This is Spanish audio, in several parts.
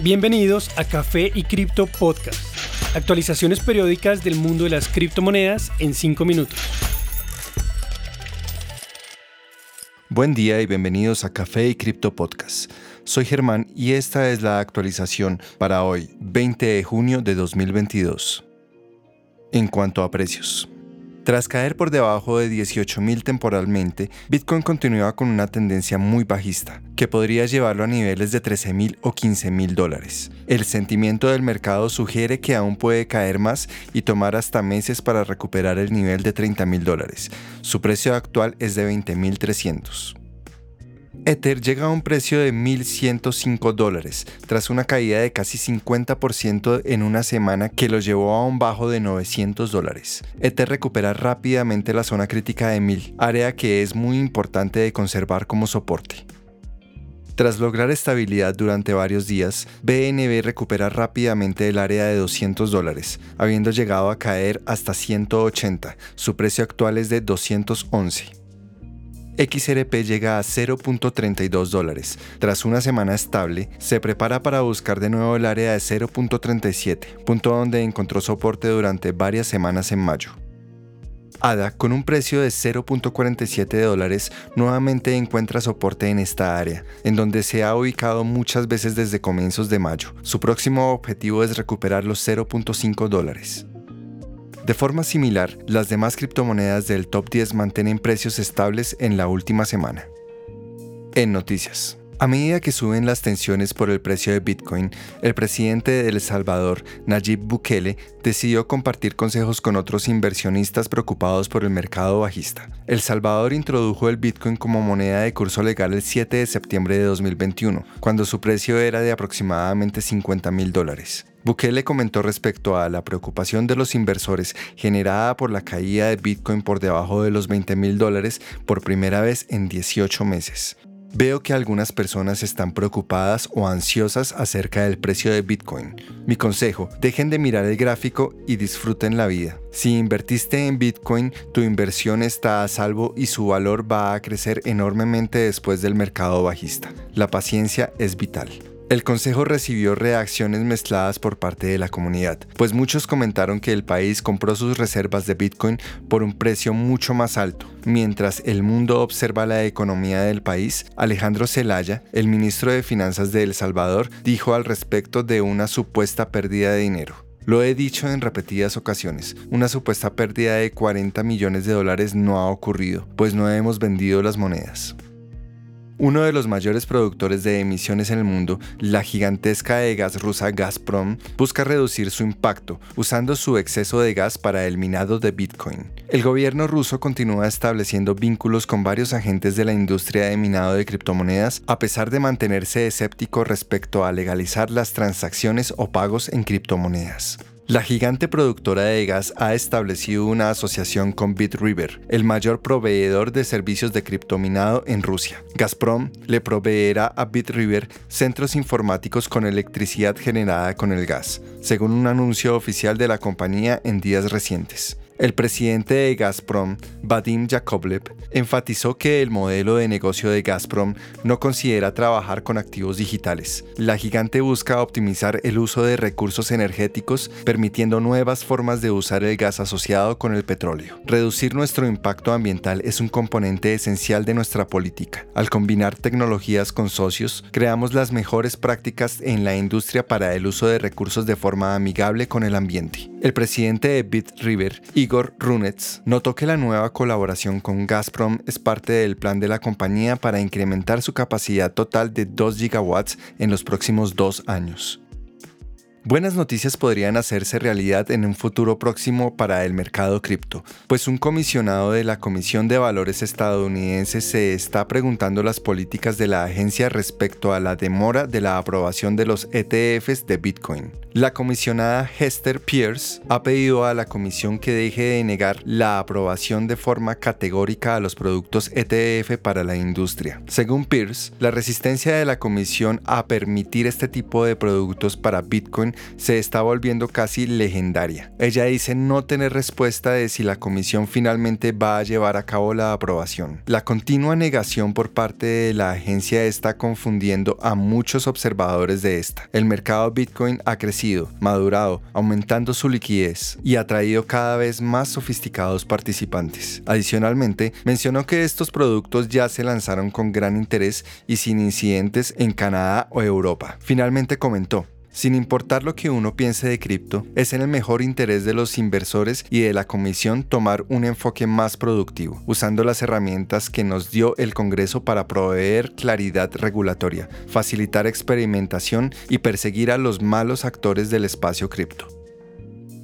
Bienvenidos a Café y Cripto Podcast. Actualizaciones periódicas del mundo de las criptomonedas en 5 minutos. Buen día y bienvenidos a Café y Cripto Podcast. Soy Germán y esta es la actualización para hoy, 20 de junio de 2022. En cuanto a precios. Tras caer por debajo de 18.000 temporalmente, Bitcoin continúa con una tendencia muy bajista, que podría llevarlo a niveles de 13.000 o 15.000 dólares. El sentimiento del mercado sugiere que aún puede caer más y tomar hasta meses para recuperar el nivel de 30.000 dólares. Su precio actual es de 20.300. Ether llega a un precio de 1.105 dólares, tras una caída de casi 50% en una semana que lo llevó a un bajo de 900 dólares. Ether recupera rápidamente la zona crítica de 1000, área que es muy importante de conservar como soporte. Tras lograr estabilidad durante varios días, BNB recupera rápidamente el área de 200 dólares, habiendo llegado a caer hasta 180. Su precio actual es de 211. XRP llega a 0.32 dólares. Tras una semana estable, se prepara para buscar de nuevo el área de 0.37, punto donde encontró soporte durante varias semanas en mayo. ADA, con un precio de 0.47 dólares, nuevamente encuentra soporte en esta área, en donde se ha ubicado muchas veces desde comienzos de mayo. Su próximo objetivo es recuperar los 0.5 dólares. De forma similar, las demás criptomonedas del top 10 mantienen precios estables en la última semana. En noticias. A medida que suben las tensiones por el precio de Bitcoin, el presidente de El Salvador, Nayib Bukele, decidió compartir consejos con otros inversionistas preocupados por el mercado bajista. El Salvador introdujo el Bitcoin como moneda de curso legal el 7 de septiembre de 2021, cuando su precio era de aproximadamente 50 mil dólares. Bukele comentó respecto a la preocupación de los inversores generada por la caída de Bitcoin por debajo de los 20 mil dólares por primera vez en 18 meses. Veo que algunas personas están preocupadas o ansiosas acerca del precio de Bitcoin. Mi consejo, dejen de mirar el gráfico y disfruten la vida. Si invertiste en Bitcoin, tu inversión está a salvo y su valor va a crecer enormemente después del mercado bajista. La paciencia es vital. El consejo recibió reacciones mezcladas por parte de la comunidad, pues muchos comentaron que el país compró sus reservas de Bitcoin por un precio mucho más alto. Mientras el mundo observa la economía del país, Alejandro Zelaya, el ministro de Finanzas de El Salvador, dijo al respecto de una supuesta pérdida de dinero. Lo he dicho en repetidas ocasiones, una supuesta pérdida de 40 millones de dólares no ha ocurrido, pues no hemos vendido las monedas. Uno de los mayores productores de emisiones en el mundo, la gigantesca de gas rusa Gazprom, busca reducir su impacto usando su exceso de gas para el minado de Bitcoin. El gobierno ruso continúa estableciendo vínculos con varios agentes de la industria de minado de criptomonedas a pesar de mantenerse escéptico respecto a legalizar las transacciones o pagos en criptomonedas. La gigante productora de gas ha establecido una asociación con BitRiver, el mayor proveedor de servicios de criptominado en Rusia. Gazprom le proveerá a BitRiver centros informáticos con electricidad generada con el gas, según un anuncio oficial de la compañía en días recientes. El presidente de Gazprom, Vadim Yakovlev, enfatizó que el modelo de negocio de Gazprom no considera trabajar con activos digitales. La gigante busca optimizar el uso de recursos energéticos, permitiendo nuevas formas de usar el gas asociado con el petróleo. Reducir nuestro impacto ambiental es un componente esencial de nuestra política. Al combinar tecnologías con socios, creamos las mejores prácticas en la industria para el uso de recursos de forma amigable con el ambiente. El presidente de BitRiver, Igor Runets, notó que la nueva colaboración con Gazprom es parte del plan de la compañía para incrementar su capacidad total de 2 gigawatts en los próximos dos años. Buenas noticias podrían hacerse realidad en un futuro próximo para el mercado cripto, pues un comisionado de la Comisión de Valores estadounidense se está preguntando las políticas de la agencia respecto a la demora de la aprobación de los ETFs de Bitcoin. La comisionada Hester Pierce ha pedido a la comisión que deje de negar la aprobación de forma categórica a los productos ETF para la industria. Según Pierce, la resistencia de la comisión a permitir este tipo de productos para Bitcoin Se está volviendo casi legendaria. Ella dice no tener respuesta de si la comisión finalmente va a llevar a cabo la aprobación. La continua negación por parte de la agencia está confundiendo a muchos observadores de esta. El mercado Bitcoin ha crecido, madurado, aumentando su liquidez y ha traído cada vez más sofisticados participantes. Adicionalmente, mencionó que estos productos ya se lanzaron con gran interés y sin incidentes en Canadá o Europa. Finalmente comentó, sin importar lo que uno piense de cripto, es en el mejor interés de los inversores y de la comisión tomar un enfoque más productivo, usando las herramientas que nos dio el Congreso para proveer claridad regulatoria, facilitar experimentación y perseguir a los malos actores del espacio cripto.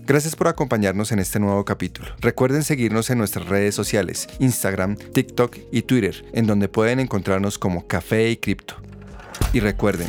Gracias por acompañarnos en este nuevo capítulo. Recuerden seguirnos en nuestras redes sociales, Instagram, TikTok y Twitter, en donde pueden encontrarnos como Café y Cripto. Y recuerden,